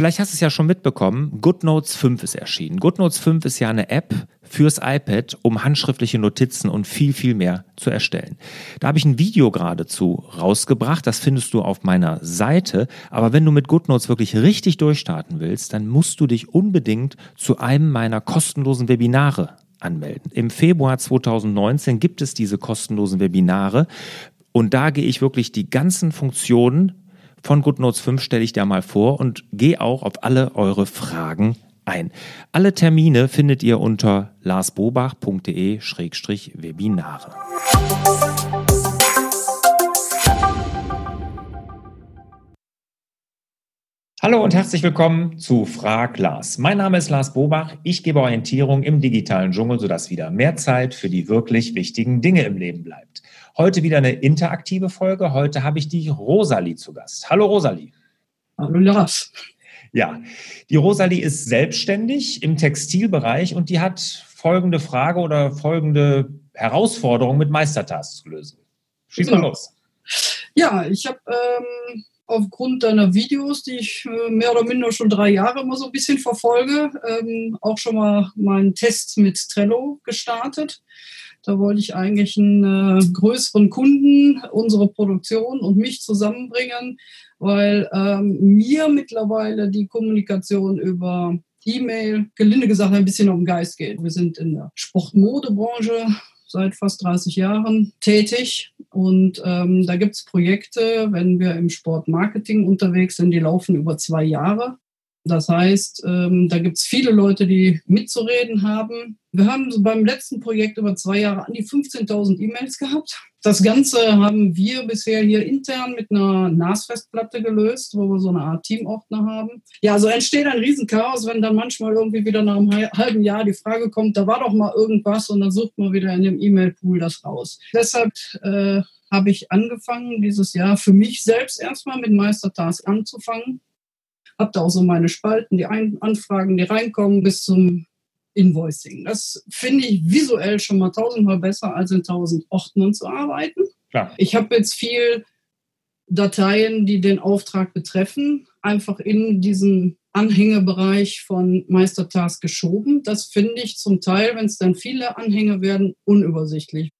Vielleicht hast du es ja schon mitbekommen, GoodNotes 5 ist erschienen. GoodNotes 5 ist ja eine App fürs iPad, um handschriftliche Notizen und viel, viel mehr zu erstellen. Da habe ich ein Video geradezu rausgebracht, das findest du auf meiner Seite. Aber wenn du mit GoodNotes wirklich richtig durchstarten willst, dann musst du dich unbedingt zu einem meiner kostenlosen Webinare anmelden. Im Februar 2019 gibt es diese kostenlosen Webinare und da gehe ich wirklich die ganzen Funktionen von GoodNotes 5 stelle ich dir mal vor und gehe auch auf alle eure Fragen ein. Alle Termine findet ihr unter larsbobach.de-webinare. Hallo und herzlich willkommen zu Frag Lars. Mein Name ist Lars Bobach. Ich gebe Orientierung im digitalen Dschungel, sodass wieder mehr Zeit für die wirklich wichtigen Dinge im Leben bleibt. Heute wieder eine interaktive Folge. Heute habe ich die Rosalie zu Gast. Hallo Rosalie. Hallo Lars. Ja, die Rosalie ist selbstständig im Textilbereich und die hat folgende Frage oder folgende Herausforderung mit Meistertasks zu lösen. Schieß mal genau. los. Ja, ich habe ähm, aufgrund deiner Videos, die ich äh, mehr oder minder schon drei Jahre immer so ein bisschen verfolge, ähm, auch schon mal meinen Test mit Trello gestartet. Da wollte ich eigentlich einen äh, größeren Kunden, unsere Produktion und mich zusammenbringen, weil ähm, mir mittlerweile die Kommunikation über E-Mail, gelinde gesagt, ein bisschen um den Geist geht. Wir sind in der Sportmodebranche seit fast 30 Jahren tätig und ähm, da gibt es Projekte, wenn wir im Sportmarketing unterwegs sind, die laufen über zwei Jahre. Das heißt, ähm, da gibt es viele Leute, die mitzureden haben. Wir haben beim letzten Projekt über zwei Jahre an die 15.000 E-Mails gehabt. Das Ganze haben wir bisher hier intern mit einer NAS-Festplatte gelöst, wo wir so eine Art Teamordner haben. Ja, so entsteht ein Riesenchaos, wenn dann manchmal irgendwie wieder nach einem halben Jahr die Frage kommt, da war doch mal irgendwas und dann sucht man wieder in dem E-Mail-Pool das raus. Deshalb äh, habe ich angefangen, dieses Jahr für mich selbst erstmal mit Meistertask anzufangen habe da auch so meine Spalten, die Ein Anfragen, die reinkommen, bis zum Invoicing. Das finde ich visuell schon mal tausendmal besser, als in tausend Ordnern zu arbeiten. Klar. Ich habe jetzt viel Dateien, die den Auftrag betreffen, einfach in diesen Anhängebereich von Meistertask geschoben. Das finde ich zum Teil, wenn es dann viele Anhänge werden, unübersichtlich.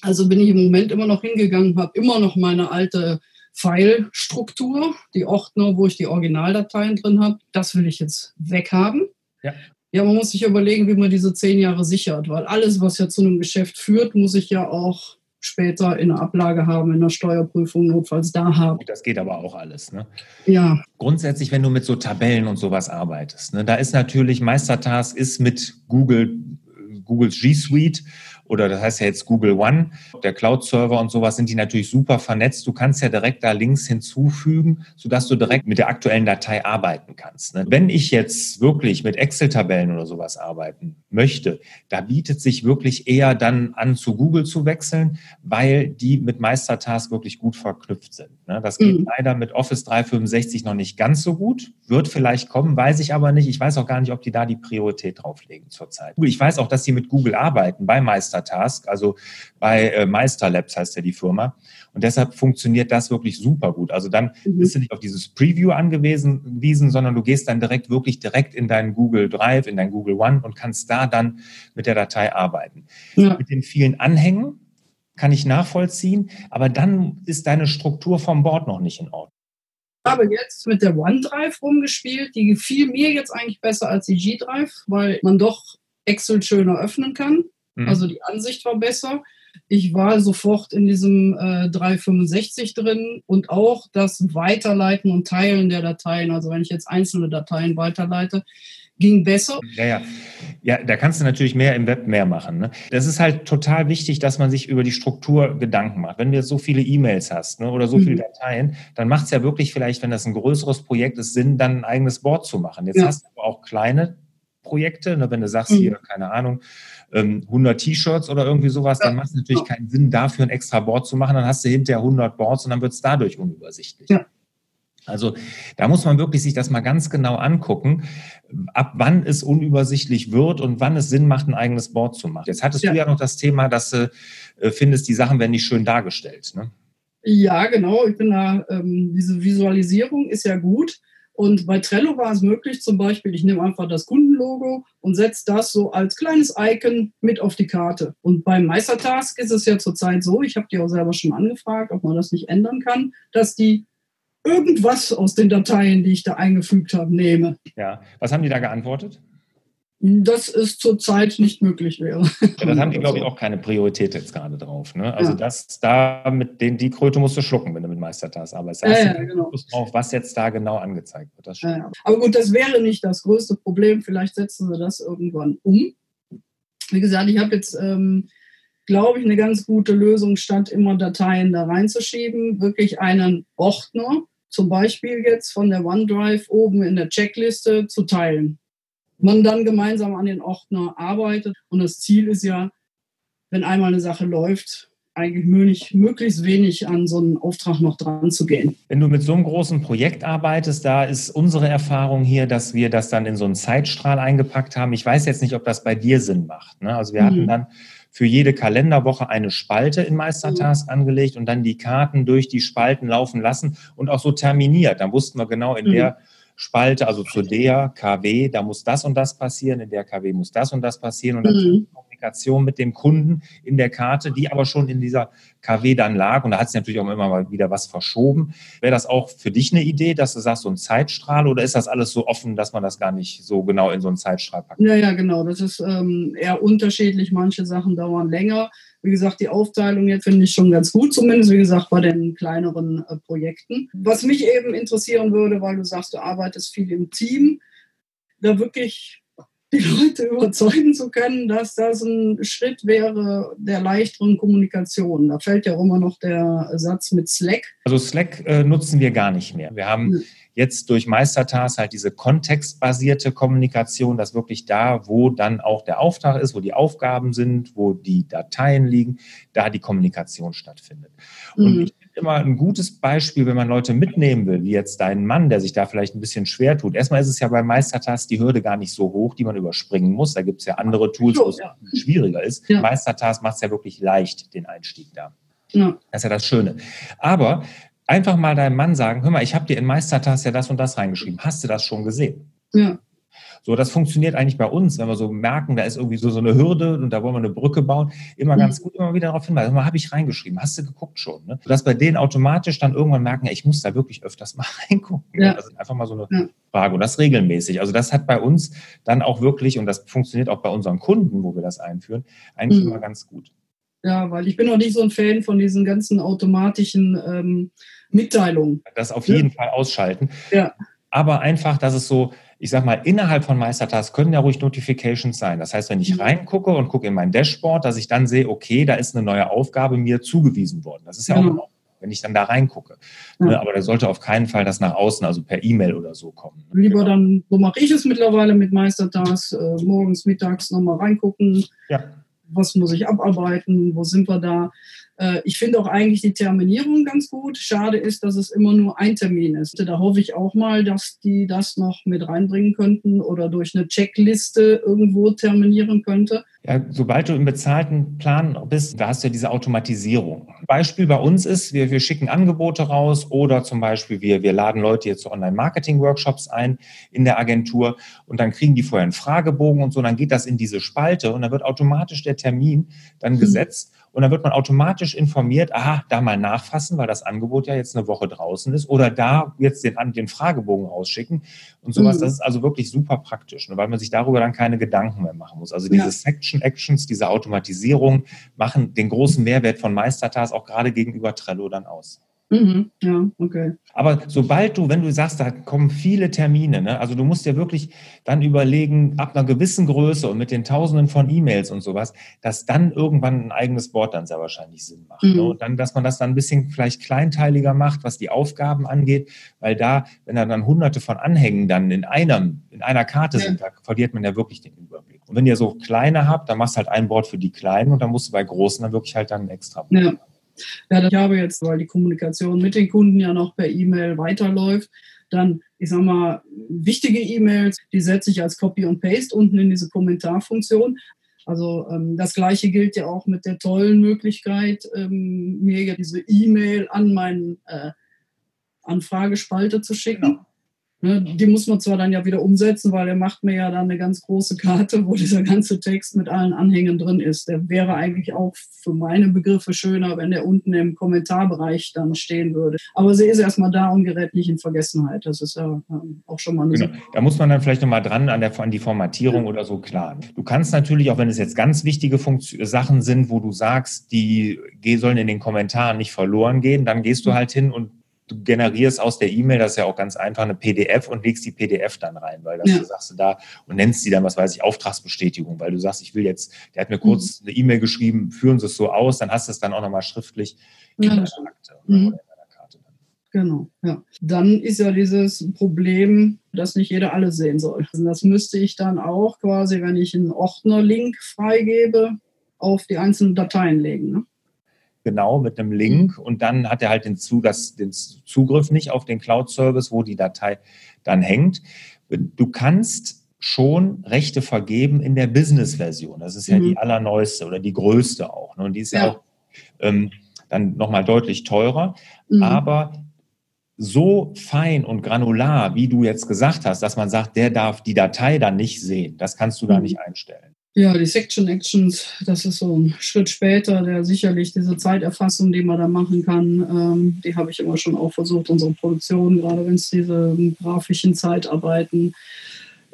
Also bin ich im Moment immer noch hingegangen, habe immer noch meine alte File-Struktur, die Ordner, wo ich die Originaldateien drin habe. Das will ich jetzt weghaben. Ja. Ja, man muss sich überlegen, wie man diese zehn Jahre sichert, weil alles, was ja zu einem Geschäft führt, muss ich ja auch später in der Ablage haben, in der Steuerprüfung notfalls da haben. Das geht aber auch alles. Ne? Ja. Grundsätzlich, wenn du mit so Tabellen und sowas arbeitest, ne, da ist natürlich Meistertask ist mit Google, Googles G Suite oder das heißt ja jetzt Google One, der Cloud-Server und sowas sind die natürlich super vernetzt. Du kannst ja direkt da Links hinzufügen, sodass du direkt mit der aktuellen Datei arbeiten kannst. Ne? Wenn ich jetzt wirklich mit Excel-Tabellen oder sowas arbeiten möchte, da bietet sich wirklich eher dann an, zu Google zu wechseln, weil die mit Meistertask wirklich gut verknüpft sind. Ne? Das geht mhm. leider mit Office 365 noch nicht ganz so gut, wird vielleicht kommen, weiß ich aber nicht. Ich weiß auch gar nicht, ob die da die Priorität drauflegen zurzeit. Ich weiß auch, dass sie mit Google arbeiten bei Meistertask. Task, also bei äh, Meister Labs heißt ja die Firma. Und deshalb funktioniert das wirklich super gut. Also dann mhm. bist du nicht auf dieses Preview angewiesen, sondern du gehst dann direkt wirklich direkt in deinen Google Drive, in dein Google One und kannst da dann mit der Datei arbeiten. Ja. Mit den vielen Anhängen kann ich nachvollziehen, aber dann ist deine Struktur vom Board noch nicht in Ordnung. Ich habe jetzt mit der OneDrive rumgespielt. Die gefiel mir jetzt eigentlich besser als die G-Drive, weil man doch Excel schöner öffnen kann. Mhm. Also die Ansicht war besser. Ich war sofort in diesem äh, 365 drin und auch das Weiterleiten und Teilen der Dateien. Also wenn ich jetzt einzelne Dateien weiterleite, ging besser. Ja, ja. Ja, da kannst du natürlich mehr im Web mehr machen. Ne? Das ist halt total wichtig, dass man sich über die Struktur Gedanken macht. Wenn du jetzt so viele E-Mails hast ne, oder so mhm. viele Dateien, dann macht es ja wirklich vielleicht, wenn das ein größeres Projekt ist, Sinn, dann ein eigenes Board zu machen. Jetzt ja. hast du aber auch kleine Projekte. Ne? Wenn du sagst, mhm. hier, keine Ahnung, 100 ähm, T-Shirts oder irgendwie sowas, dann macht es natürlich keinen Sinn, dafür ein extra Board zu machen. Dann hast du hinterher 100 Boards und dann wird es dadurch unübersichtlich. Ja. Also da muss man wirklich sich das mal ganz genau angucken, ab wann es unübersichtlich wird und wann es Sinn macht, ein eigenes Board zu machen. Jetzt hattest ja. du ja noch das Thema, dass du äh, findest, die Sachen werden nicht schön dargestellt. Ne? Ja, genau. Ich bin da, ähm, diese Visualisierung ist ja gut. Und bei Trello war es möglich, zum Beispiel, ich nehme einfach das Kundenlogo und setze das so als kleines Icon mit auf die Karte. Und beim Meistertask ist es ja zurzeit so, ich habe die auch selber schon angefragt, ob man das nicht ändern kann, dass die irgendwas aus den Dateien, die ich da eingefügt habe, nehme. Ja, was haben die da geantwortet? Dass es zurzeit nicht möglich wäre. Ja, das haben die, glaube ich, auch keine Priorität jetzt gerade drauf. Ne? Also ja. das da mit den, die Kröte musst du schlucken, wenn du mit Meistertask arbeitest. Ja, ja, genau. drauf, was jetzt da genau angezeigt wird. Ja, Aber gut, das wäre nicht das größte Problem. Vielleicht setzen sie das irgendwann um. Wie gesagt, ich habe jetzt, ähm, glaube ich, eine ganz gute Lösung, statt immer Dateien da reinzuschieben, wirklich einen Ordner, zum Beispiel jetzt von der OneDrive oben in der Checkliste zu teilen man dann gemeinsam an den Ordner arbeitet. Und das Ziel ist ja, wenn einmal eine Sache läuft, eigentlich möglichst wenig an so einen Auftrag noch dran zu gehen. Wenn du mit so einem großen Projekt arbeitest, da ist unsere Erfahrung hier, dass wir das dann in so einen Zeitstrahl eingepackt haben. Ich weiß jetzt nicht, ob das bei dir Sinn macht. Ne? Also wir mhm. hatten dann für jede Kalenderwoche eine Spalte in Meistertask mhm. angelegt und dann die Karten durch die Spalten laufen lassen und auch so terminiert. Dann wussten wir genau, in mhm. der Spalte, also zu der KW, da muss das und das passieren, in der KW muss das und das passieren und dann mhm. Kommunikation mit dem Kunden in der Karte, die aber schon in dieser KW dann lag und da hat sich natürlich auch immer mal wieder was verschoben. Wäre das auch für dich eine Idee, dass du sagst, so ein Zeitstrahl oder ist das alles so offen, dass man das gar nicht so genau in so einen Zeitstrahl packt? Ja, ja, genau. Das ist ähm, eher unterschiedlich. Manche Sachen dauern länger. Wie gesagt, die Aufteilung jetzt finde ich schon ganz gut, zumindest wie gesagt bei den kleineren äh, Projekten. Was mich eben interessieren würde, weil du sagst, du arbeitest viel im Team, da wirklich die Leute überzeugen zu können, dass das ein Schritt wäre der leichteren Kommunikation. Da fällt ja immer noch der Satz mit Slack. Also Slack äh, nutzen wir gar nicht mehr. Wir haben. Jetzt durch Meistertask halt diese kontextbasierte Kommunikation, dass wirklich da, wo dann auch der Auftrag ist, wo die Aufgaben sind, wo die Dateien liegen, da die Kommunikation stattfindet. Und mhm. ich immer ein gutes Beispiel, wenn man Leute mitnehmen will, wie jetzt dein Mann, der sich da vielleicht ein bisschen schwer tut. Erstmal ist es ja bei Meistertask die Hürde gar nicht so hoch, die man überspringen muss. Da gibt es ja andere Tools, wo es ja. schwieriger ist. Ja. Meistertask macht es ja wirklich leicht, den Einstieg da. Ja. Das ist ja das Schöne. Aber einfach mal deinem Mann sagen, hör mal, ich habe dir in Meistertask ja das und das reingeschrieben. Hast du das schon gesehen? Ja. So, das funktioniert eigentlich bei uns, wenn wir so merken, da ist irgendwie so, so eine Hürde und da wollen wir eine Brücke bauen, immer ganz mhm. gut, immer wieder darauf hinweisen. Mal habe ich reingeschrieben, hast du geguckt schon? Ne? Dass bei denen automatisch dann irgendwann merken, ich muss da wirklich öfters mal reingucken. Ja. Das ist einfach mal so eine ja. Frage und das regelmäßig. Also das hat bei uns dann auch wirklich, und das funktioniert auch bei unseren Kunden, wo wir das einführen, eigentlich mhm. immer ganz gut. Ja, weil ich bin auch nicht so ein Fan von diesen ganzen automatischen ähm, Mitteilungen. Das auf jeden ja. Fall ausschalten. Ja. Aber einfach, dass es so, ich sag mal, innerhalb von Meistertask können ja ruhig Notifications sein. Das heißt, wenn ich mhm. reingucke und gucke in mein Dashboard, dass ich dann sehe, okay, da ist eine neue Aufgabe mir zugewiesen worden. Das ist ja mhm. auch wenn ich dann da reingucke. Ja. Ne, aber da sollte auf keinen Fall das nach außen, also per E-Mail oder so kommen. Ne? Lieber genau. dann, so mache ich es mittlerweile mit Meistertask, äh, morgens, mittags nochmal reingucken. Ja. Was muss ich abarbeiten? Wo sind wir da? Äh, ich finde auch eigentlich die Terminierung ganz gut. Schade ist, dass es immer nur ein Termin ist. Da hoffe ich auch mal, dass die das noch mit reinbringen könnten oder durch eine Checkliste irgendwo terminieren könnte. Ja, sobald du im bezahlten Plan bist, da hast du ja diese Automatisierung. Beispiel bei uns ist, wir, wir schicken Angebote raus oder zum Beispiel wir, wir laden Leute jetzt zu Online-Marketing-Workshops ein in der Agentur und dann kriegen die vorher einen Fragebogen und so, dann geht das in diese Spalte und dann wird automatisch der Termin dann mhm. gesetzt und dann wird man automatisch informiert, aha, da mal nachfassen, weil das Angebot ja jetzt eine Woche draußen ist oder da jetzt den, den Fragebogen rausschicken und sowas. Mhm. Das ist also wirklich super praktisch, ne, weil man sich darüber dann keine Gedanken mehr machen muss. Also diese ja. Section Actions, diese Automatisierung machen den großen Mehrwert von Meistertask auch gerade gegenüber Trello dann aus. Mhm, ja, okay. Aber sobald du, wenn du sagst, da kommen viele Termine, ne, also du musst ja wirklich dann überlegen, ab einer gewissen Größe und mit den Tausenden von E-Mails und sowas, dass dann irgendwann ein eigenes Board dann sehr wahrscheinlich Sinn macht. Ne? Mhm. Ne? Und dann, dass man das dann ein bisschen vielleicht kleinteiliger macht, was die Aufgaben angeht, weil da, wenn da dann hunderte von Anhängen dann in einem, in einer Karte ja. sind, da verliert man ja wirklich den Überblick. Und wenn ihr so kleine habt, dann machst du halt ein Board für die kleinen und dann musst du bei großen dann wirklich halt dann ein extra Board ja. Ja, ich habe jetzt, weil die Kommunikation mit den Kunden ja noch per E-Mail weiterläuft, dann, ich sag mal, wichtige E-Mails, die setze ich als Copy und Paste unten in diese Kommentarfunktion. Also ähm, das gleiche gilt ja auch mit der tollen Möglichkeit, ähm, mir ja diese E-Mail an meinen äh, Anfragespalte zu schicken. Genau. Ne, die muss man zwar dann ja wieder umsetzen, weil er macht mir ja dann eine ganz große Karte, wo dieser ganze Text mit allen Anhängen drin ist. Der wäre eigentlich auch für meine Begriffe schöner, wenn der unten im Kommentarbereich dann stehen würde. Aber sie ist erstmal da und gerät nicht in Vergessenheit. Das ist ja ähm, auch schon mal eine genau. Da muss man dann vielleicht nochmal dran an, der, an die Formatierung ja. oder so klar. Du kannst natürlich, auch wenn es jetzt ganz wichtige Funktion, Sachen sind, wo du sagst, die sollen in den Kommentaren nicht verloren gehen, dann gehst du mhm. halt hin und du generierst aus der E-Mail, das ist ja auch ganz einfach, eine PDF und legst die PDF dann rein, weil das ja. du sagst du da und nennst die dann, was weiß ich, Auftragsbestätigung, weil du sagst, ich will jetzt, der hat mir kurz mhm. eine E-Mail geschrieben, führen Sie es so aus, dann hast du es dann auch nochmal schriftlich in ja, der Akte mhm. oder in deiner Karte. Genau, ja. Dann ist ja dieses Problem, dass nicht jeder alles sehen soll. Das müsste ich dann auch quasi, wenn ich einen Ordner-Link freigebe, auf die einzelnen Dateien legen. Ne? Genau mit einem Link und dann hat er halt den, das, den Zugriff nicht auf den Cloud-Service, wo die Datei dann hängt. Du kannst schon Rechte vergeben in der Business-Version. Das ist ja mhm. die allerneueste oder die größte auch. Ne? Und die ist ja, ja auch ähm, dann nochmal deutlich teurer. Mhm. Aber so fein und granular, wie du jetzt gesagt hast, dass man sagt, der darf die Datei dann nicht sehen, das kannst du da mhm. nicht einstellen. Ja, die Section Actions, das ist so ein Schritt später, der sicherlich diese Zeiterfassung, die man da machen kann, ähm, die habe ich immer schon auch versucht, unsere Produktion, gerade wenn es diese grafischen Zeitarbeiten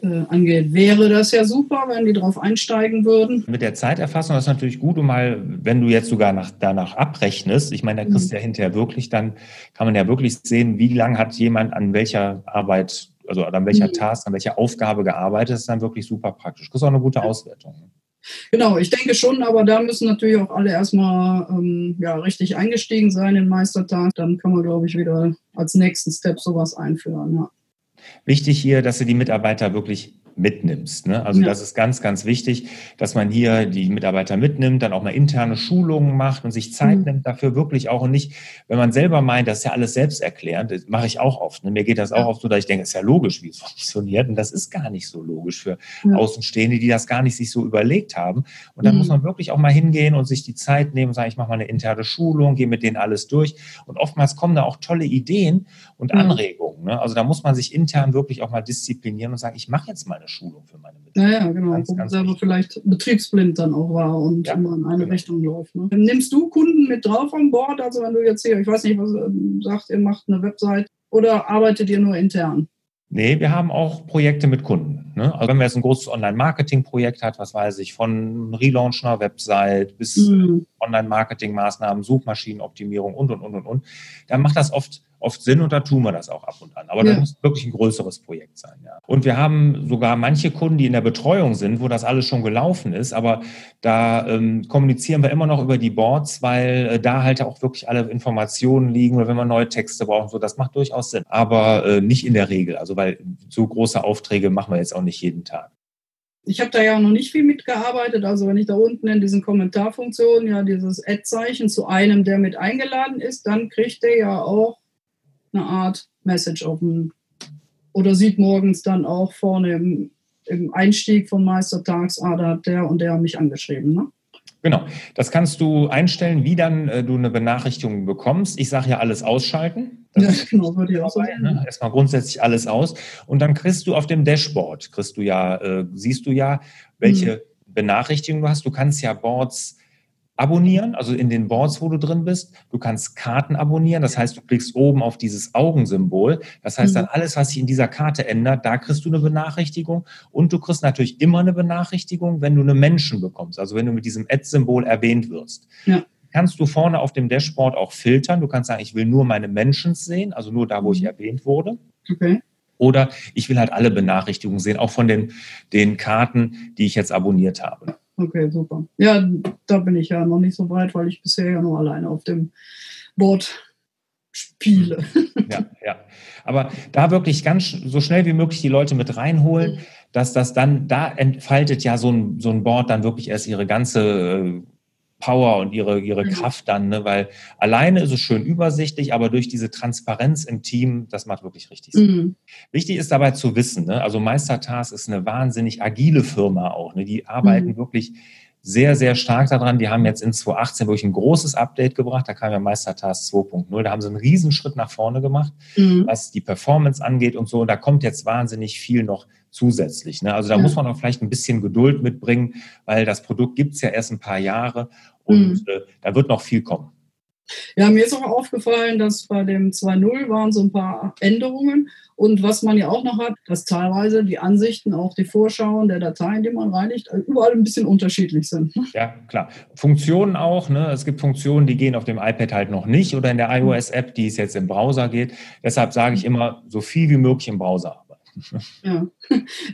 äh, angeht. Wäre das ja super, wenn die darauf einsteigen würden. Mit der Zeiterfassung ist natürlich gut, um mal, wenn du jetzt sogar nach, danach abrechnest, ich meine, da kriegst du mhm. ja hinterher wirklich, dann kann man ja wirklich sehen, wie lange hat jemand an welcher Arbeit also an welcher mhm. Task, an welcher Aufgabe gearbeitet, ist dann wirklich super praktisch. Das ist auch eine gute Auswertung. Genau, ich denke schon, aber da müssen natürlich auch alle erstmal ähm, ja, richtig eingestiegen sein in Meistertag. Dann kann man, glaube ich, wieder als nächsten Step sowas einführen. Ja. Wichtig hier, dass Sie die Mitarbeiter wirklich mitnimmst. Ne? Also ja. das ist ganz, ganz wichtig, dass man hier die Mitarbeiter mitnimmt, dann auch mal interne Schulungen macht und sich Zeit mhm. nimmt dafür wirklich auch und nicht, wenn man selber meint, das ist ja alles selbsterklärend, das mache ich auch oft. Ne? Mir geht das auch oft so, dass ich denke, es ist ja logisch, wie es funktioniert und das ist gar nicht so logisch für ja. Außenstehende, die das gar nicht sich so überlegt haben. Und dann mhm. muss man wirklich auch mal hingehen und sich die Zeit nehmen und sagen, ich mache mal eine interne Schulung, gehe mit denen alles durch und oftmals kommen da auch tolle Ideen und. Anregungen. Ne? Also da muss man sich intern wirklich auch mal disziplinieren und sagen, ich mache jetzt mal eine Schulung für meine Mitarbeiter. Ja, ja, genau. Ganz, ganz selber vielleicht betriebsblind dann auch war und ja, immer in eine genau. Richtung läuft. Ne? Nimmst du Kunden mit drauf an Bord? Also wenn du jetzt hier, ich weiß nicht, was ähm, sagt, ihr macht eine Website oder arbeitet ihr nur intern? Nee, wir haben auch Projekte mit Kunden. Ne? Also wenn man jetzt ein großes Online-Marketing-Projekt hat, was weiß ich, von Relaunch einer Website bis mhm. Online-Marketing-Maßnahmen, Suchmaschinenoptimierung und, und, und, und, und, dann macht das oft oft Sinn und da tun wir das auch ab und an. Aber ja. das muss wirklich ein größeres Projekt sein. Ja. Und wir haben sogar manche Kunden, die in der Betreuung sind, wo das alles schon gelaufen ist, aber da ähm, kommunizieren wir immer noch über die Boards, weil äh, da halt auch wirklich alle Informationen liegen oder wenn wir neue Texte brauchen, so das macht durchaus Sinn. Aber äh, nicht in der Regel. Also weil so große Aufträge machen wir jetzt auch nicht jeden Tag. Ich habe da ja noch nicht viel mitgearbeitet. Also wenn ich da unten in diesen Kommentarfunktionen ja dieses Ad-Zeichen zu einem, der mit eingeladen ist, dann kriegt der ja auch eine Art Message offen. Oder sieht morgens dann auch vorne im, im Einstieg von Meistertags, ah, da hat der und der mich angeschrieben. Ne? Genau, das kannst du einstellen, wie dann äh, du eine Benachrichtigung bekommst. Ich sage ja alles ausschalten. Das ja, genau, würde ich auch so sagen. Ne? Erstmal grundsätzlich alles aus. Und dann kriegst du auf dem Dashboard, kriegst du ja, äh, siehst du ja, welche hm. Benachrichtigungen du hast. Du kannst ja Boards abonnieren, also in den Boards, wo du drin bist. Du kannst Karten abonnieren, das heißt, du klickst oben auf dieses Augensymbol. Das heißt, dann mhm. alles, was sich in dieser Karte ändert, da kriegst du eine Benachrichtigung. Und du kriegst natürlich immer eine Benachrichtigung, wenn du eine Menschen bekommst, also wenn du mit diesem Ad-Symbol erwähnt wirst. Ja. Kannst du vorne auf dem Dashboard auch filtern. Du kannst sagen, ich will nur meine Menschen sehen, also nur da, wo ich mhm. erwähnt wurde. Okay. Oder ich will halt alle Benachrichtigungen sehen, auch von den, den Karten, die ich jetzt abonniert habe. Okay, super. Ja, da bin ich ja noch nicht so weit, weil ich bisher ja nur alleine auf dem Board spiele. Ja, ja. Aber da wirklich ganz so schnell wie möglich die Leute mit reinholen, dass das dann, da entfaltet ja so ein, so ein Board dann wirklich erst ihre ganze äh, Power und ihre, ihre mhm. Kraft dann, ne? weil alleine ist es schön übersichtlich, aber durch diese Transparenz im Team, das macht wirklich richtig Sinn. Mhm. Wichtig ist dabei zu wissen, ne? also Meistertask ist eine wahnsinnig agile Firma auch, ne? die arbeiten mhm. wirklich sehr, sehr stark daran. Die haben jetzt in 2018 wirklich ein großes Update gebracht. Da kam ja Meistertask 2.0. Da haben sie einen Riesenschritt nach vorne gemacht, mhm. was die Performance angeht und so. Und da kommt jetzt wahnsinnig viel noch zusätzlich. Ne? Also da ja. muss man auch vielleicht ein bisschen Geduld mitbringen, weil das Produkt gibt es ja erst ein paar Jahre und mhm. äh, da wird noch viel kommen. Ja, mir ist auch aufgefallen, dass bei dem 2.0 waren so ein paar Änderungen. Und was man ja auch noch hat, dass teilweise die Ansichten, auch die Vorschauen der Dateien, die man reinigt, überall ein bisschen unterschiedlich sind. Ja, klar. Funktionen auch. Ne? Es gibt Funktionen, die gehen auf dem iPad halt noch nicht oder in der iOS-App, die es jetzt im Browser geht. Deshalb sage ich immer, so viel wie möglich im Browser. Ja,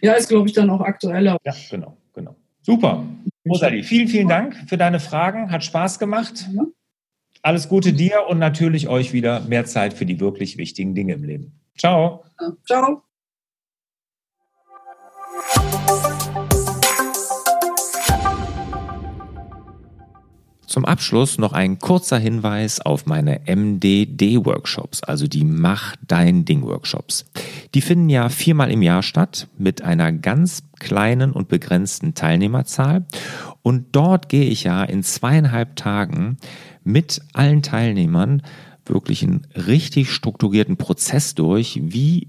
ja ist, glaube ich, dann auch aktueller. Ja, genau, genau. Super. Rosalie, vielen, vielen Dank für deine Fragen. Hat Spaß gemacht. Ja. Alles Gute dir und natürlich euch wieder mehr Zeit für die wirklich wichtigen Dinge im Leben. Ciao. Ciao. Zum Abschluss noch ein kurzer Hinweis auf meine MDD-Workshops, also die Mach dein Ding-Workshops. Die finden ja viermal im Jahr statt mit einer ganz kleinen und begrenzten Teilnehmerzahl. Und dort gehe ich ja in zweieinhalb Tagen mit allen Teilnehmern wirklich einen richtig strukturierten Prozess durch, wie